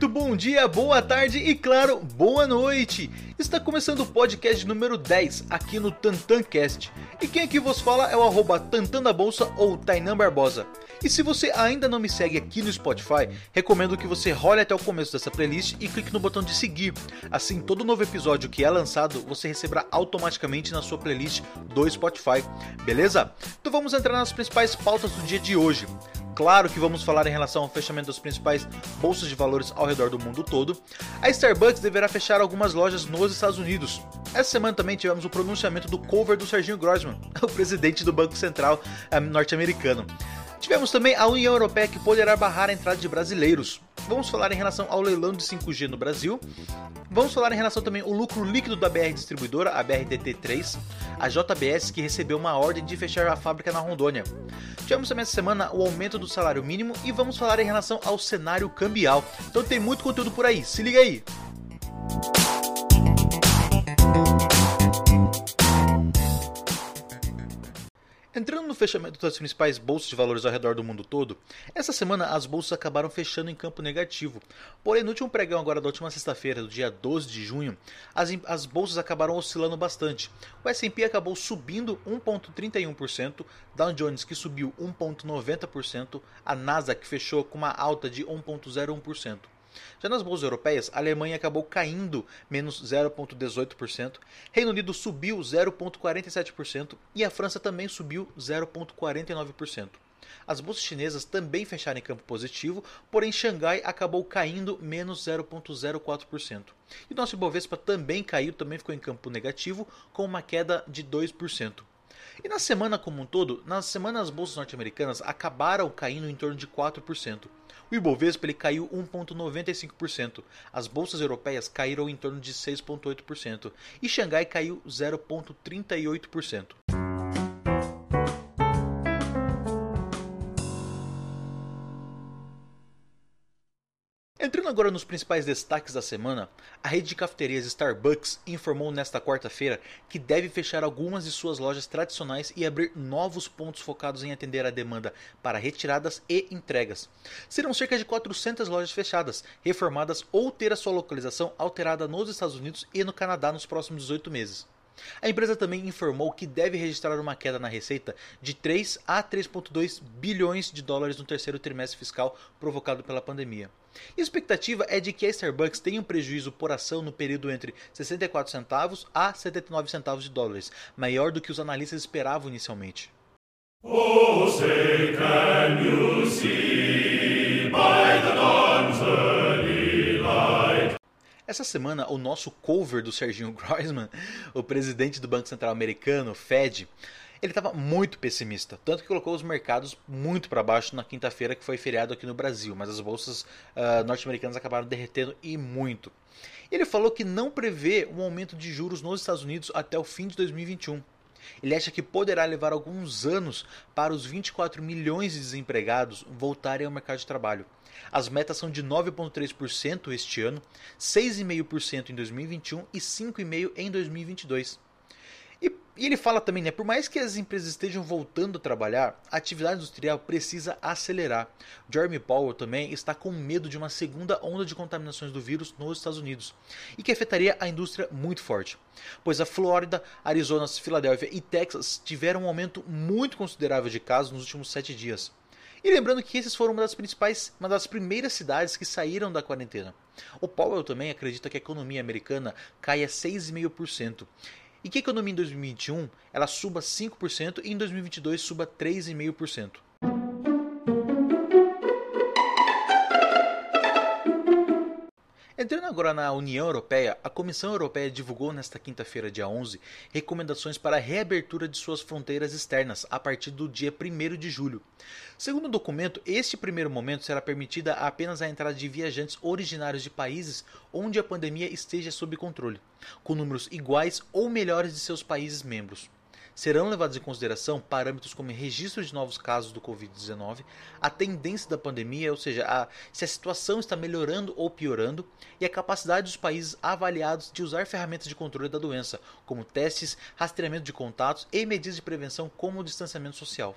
Muito bom dia, boa tarde e, claro, boa noite! Está começando o podcast número 10 aqui no TantanCast. E quem aqui vos fala é o arroba Tantan da Bolsa ou Tainan Barbosa. E se você ainda não me segue aqui no Spotify, recomendo que você role até o começo dessa playlist e clique no botão de seguir. Assim, todo novo episódio que é lançado, você receberá automaticamente na sua playlist do Spotify, beleza? Então vamos entrar nas principais pautas do dia de hoje. Claro que vamos falar em relação ao fechamento das principais bolsas de valores ao redor do mundo todo. A Starbucks deverá fechar algumas lojas nos Estados Unidos. Essa semana também tivemos o pronunciamento do cover do Serginho Grossman, o presidente do Banco Central eh, norte-americano. Tivemos também a União Europeia que poderá barrar a entrada de brasileiros. Vamos falar em relação ao leilão de 5G no Brasil. Vamos falar em relação também ao lucro líquido da BR Distribuidora, a BRDT3, a JBS que recebeu uma ordem de fechar a fábrica na Rondônia. Tivemos também essa semana o aumento do salário mínimo e vamos falar em relação ao cenário cambial. Então tem muito conteúdo por aí, se liga aí! Entrando no fechamento das principais bolsas de valores ao redor do mundo todo, essa semana as bolsas acabaram fechando em campo negativo. Porém, no último pregão agora da última sexta-feira, do dia 12 de junho, as, as bolsas acabaram oscilando bastante. O S&P acabou subindo 1.31%, Dow Jones que subiu 1.90%, a Nasdaq fechou com uma alta de 1.01%. Já nas bolsas europeias, a Alemanha acabou caindo menos 0,18%, Reino Unido subiu 0,47% e a França também subiu 0,49%. As bolsas chinesas também fecharam em campo positivo, porém Xangai acabou caindo menos 0,04%. E nosso Ibovespa também caiu, também ficou em campo negativo, com uma queda de 2%. E na semana como um todo, na semana as bolsas norte-americanas acabaram caindo em torno de 4%. O Ibovespa ele caiu 1,95%. As bolsas europeias caíram em torno de 6,8%. E Xangai caiu 0,38%. Agora nos principais destaques da semana, a rede de cafeterias Starbucks informou nesta quarta-feira que deve fechar algumas de suas lojas tradicionais e abrir novos pontos focados em atender a demanda para retiradas e entregas. Serão cerca de 400 lojas fechadas, reformadas ou ter a sua localização alterada nos Estados Unidos e no Canadá nos próximos 18 meses. A empresa também informou que deve registrar uma queda na receita de 3 a 3,2 bilhões de dólares no terceiro trimestre fiscal provocado pela pandemia. E a expectativa é de que a Starbucks tenha um prejuízo por ação no período entre 64 centavos a 79 centavos de dólares, maior do que os analistas esperavam inicialmente. Oh, say, Essa semana, o nosso cover do Serginho Groisman, o presidente do Banco Central Americano, Fed, ele estava muito pessimista, tanto que colocou os mercados muito para baixo na quinta-feira, que foi feriado aqui no Brasil, mas as bolsas uh, norte-americanas acabaram derretendo e muito. Ele falou que não prevê um aumento de juros nos Estados Unidos até o fim de 2021. Ele acha que poderá levar alguns anos para os 24 milhões de desempregados voltarem ao mercado de trabalho. As metas são de 9,3% este ano, 6,5% em 2021 e 5,5% em 2022. E, e, ele fala também, né, por mais que as empresas estejam voltando a trabalhar, a atividade industrial precisa acelerar. Jeremy Powell também está com medo de uma segunda onda de contaminações do vírus nos Estados Unidos e que afetaria a indústria muito forte, pois a Flórida, Arizona, Filadélfia e Texas tiveram um aumento muito considerável de casos nos últimos sete dias. E lembrando que esses foram uma das principais, uma das primeiras cidades que saíram da quarentena. O Powell também acredita que a economia americana caia 6,5% e que a economia em 2021 ela suba 5% e em 2022 suba 3,5%. Entrando agora na União Europeia, a Comissão Europeia divulgou nesta quinta-feira, dia 11, recomendações para a reabertura de suas fronteiras externas a partir do dia 1 de julho. Segundo o documento, este primeiro momento será permitida apenas a entrada de viajantes originários de países onde a pandemia esteja sob controle, com números iguais ou melhores de seus países membros. Serão levados em consideração parâmetros como registro de novos casos do Covid-19, a tendência da pandemia, ou seja, a, se a situação está melhorando ou piorando, e a capacidade dos países avaliados de usar ferramentas de controle da doença, como testes, rastreamento de contatos e medidas de prevenção como o distanciamento social.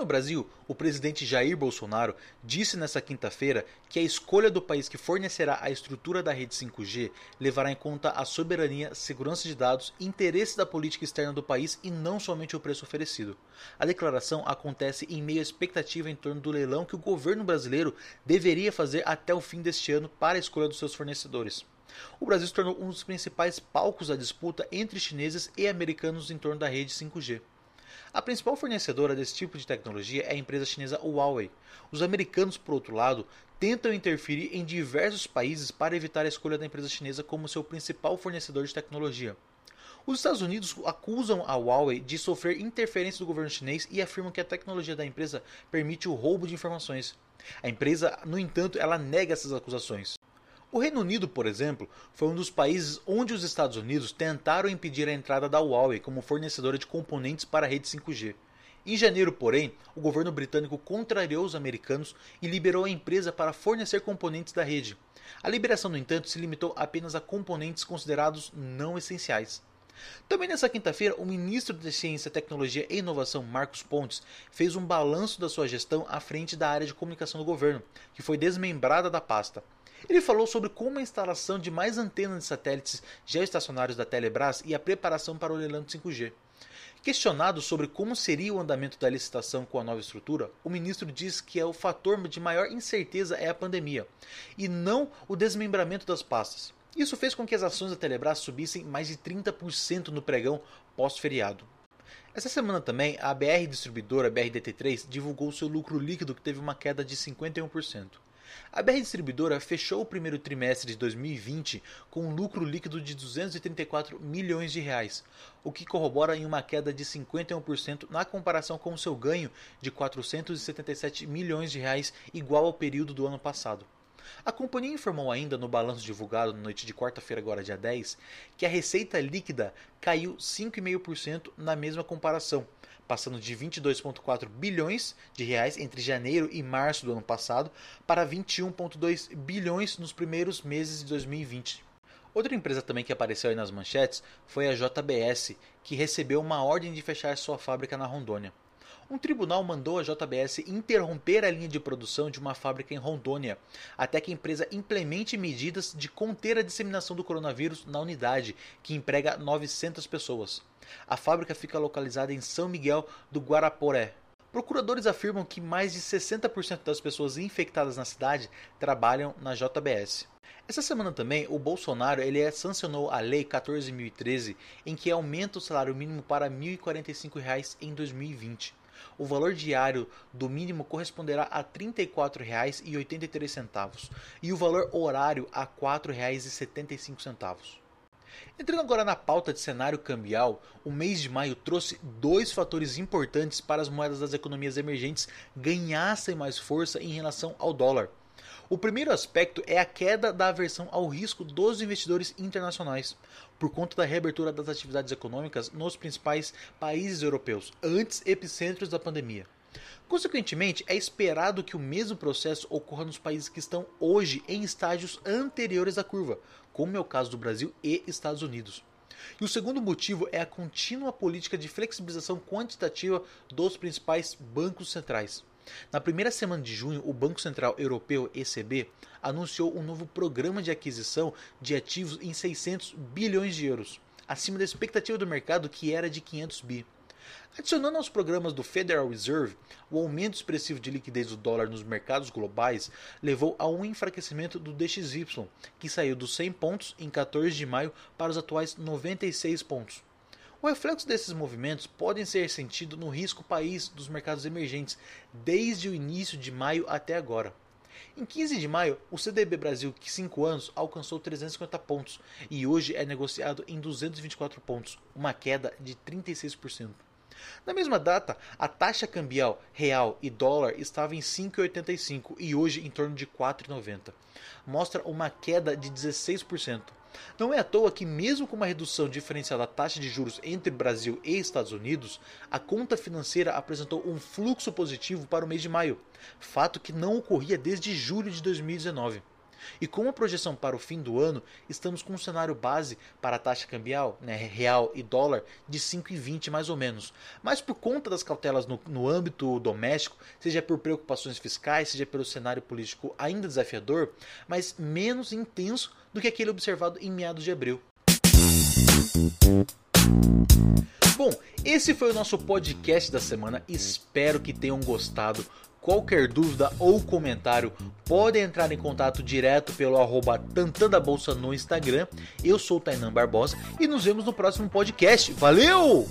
No Brasil, o presidente Jair Bolsonaro disse nesta quinta-feira que a escolha do país que fornecerá a estrutura da rede 5G levará em conta a soberania, segurança de dados, interesse da política externa do país e não somente o preço oferecido. A declaração acontece em meio à expectativa em torno do leilão que o governo brasileiro deveria fazer até o fim deste ano para a escolha dos seus fornecedores. O Brasil se tornou um dos principais palcos da disputa entre chineses e americanos em torno da rede 5G. A principal fornecedora desse tipo de tecnologia é a empresa chinesa Huawei. Os americanos, por outro lado, tentam interferir em diversos países para evitar a escolha da empresa chinesa como seu principal fornecedor de tecnologia. Os Estados Unidos acusam a Huawei de sofrer interferência do governo chinês e afirmam que a tecnologia da empresa permite o roubo de informações. A empresa, no entanto, ela nega essas acusações. O Reino Unido, por exemplo, foi um dos países onde os Estados Unidos tentaram impedir a entrada da Huawei como fornecedora de componentes para a rede 5G. Em janeiro, porém, o governo britânico contrariou os americanos e liberou a empresa para fornecer componentes da rede. A liberação, no entanto, se limitou apenas a componentes considerados não essenciais. Também nessa quinta-feira, o ministro de Ciência, Tecnologia e Inovação, Marcos Pontes, fez um balanço da sua gestão à frente da área de comunicação do governo, que foi desmembrada da pasta. Ele falou sobre como a instalação de mais antenas de satélites geoestacionários da Telebrás e a preparação para o leilão de 5G. Questionado sobre como seria o andamento da licitação com a nova estrutura, o ministro diz que é o fator de maior incerteza é a pandemia, e não o desmembramento das pastas. Isso fez com que as ações da Telebrás subissem mais de 30% no pregão pós-feriado. Essa semana também, a BR Distribuidora BRDT3 divulgou seu lucro líquido que teve uma queda de 51%. A BR Distribuidora fechou o primeiro trimestre de 2020 com um lucro líquido de 234 milhões de reais, o que corrobora em uma queda de 51% na comparação com o seu ganho de 477 milhões de reais igual ao período do ano passado. A companhia informou ainda no balanço divulgado na noite de quarta-feira, agora dia 10, que a receita líquida caiu 5,5% na mesma comparação, passando de 22,4 bilhões de reais entre janeiro e março do ano passado para 21,2 bilhões nos primeiros meses de 2020. Outra empresa também que apareceu aí nas manchetes foi a JBS, que recebeu uma ordem de fechar sua fábrica na Rondônia. Um tribunal mandou a JBS interromper a linha de produção de uma fábrica em Rondônia, até que a empresa implemente medidas de conter a disseminação do coronavírus na unidade, que emprega 900 pessoas. A fábrica fica localizada em São Miguel do Guaraporé. Procuradores afirmam que mais de 60% das pessoas infectadas na cidade trabalham na JBS. Essa semana também, o Bolsonaro ele sancionou a Lei 14.013, em que aumenta o salário mínimo para R$ 1.045 em 2020. O valor diário do mínimo corresponderá a R$ 34,83 e o valor horário a R$ 4,75. Entrando agora na pauta de cenário cambial, o mês de maio trouxe dois fatores importantes para as moedas das economias emergentes ganhassem mais força em relação ao dólar. O primeiro aspecto é a queda da aversão ao risco dos investidores internacionais, por conta da reabertura das atividades econômicas nos principais países europeus, antes epicentros da pandemia. Consequentemente, é esperado que o mesmo processo ocorra nos países que estão hoje em estágios anteriores à curva, como é o caso do Brasil e Estados Unidos. E o segundo motivo é a contínua política de flexibilização quantitativa dos principais bancos centrais. Na primeira semana de junho, o Banco Central Europeu, ECB, anunciou um novo programa de aquisição de ativos em 600 bilhões de euros, acima da expectativa do mercado que era de 500 bi. Adicionando aos programas do Federal Reserve, o aumento expressivo de liquidez do dólar nos mercados globais levou a um enfraquecimento do DXY, que saiu dos 100 pontos em 14 de maio para os atuais 96 pontos. O reflexo desses movimentos podem ser sentido no risco país dos mercados emergentes desde o início de maio até agora. Em 15 de maio, o CDB Brasil, que 5 anos, alcançou 350 pontos e hoje é negociado em 224 pontos, uma queda de 36%. Na mesma data, a taxa cambial real e dólar estava em 5,85 e hoje em torno de 4,90. Mostra uma queda de 16%. Não é à toa que, mesmo com uma redução diferencial da taxa de juros entre Brasil e Estados Unidos, a conta financeira apresentou um fluxo positivo para o mês de maio, fato que não ocorria desde julho de 2019. E com a projeção para o fim do ano, estamos com um cenário base para a taxa cambial, né, real e dólar, de 5,20 mais ou menos. Mas por conta das cautelas no, no âmbito doméstico, seja por preocupações fiscais, seja pelo cenário político ainda desafiador, mas menos intenso do que aquele observado em meados de abril. Bom, esse foi o nosso podcast da semana. Espero que tenham gostado. Qualquer dúvida ou comentário, podem entrar em contato direto pelo arroba Tantanda Bolsa no Instagram. Eu sou o Tainan Barbosa e nos vemos no próximo podcast. Valeu!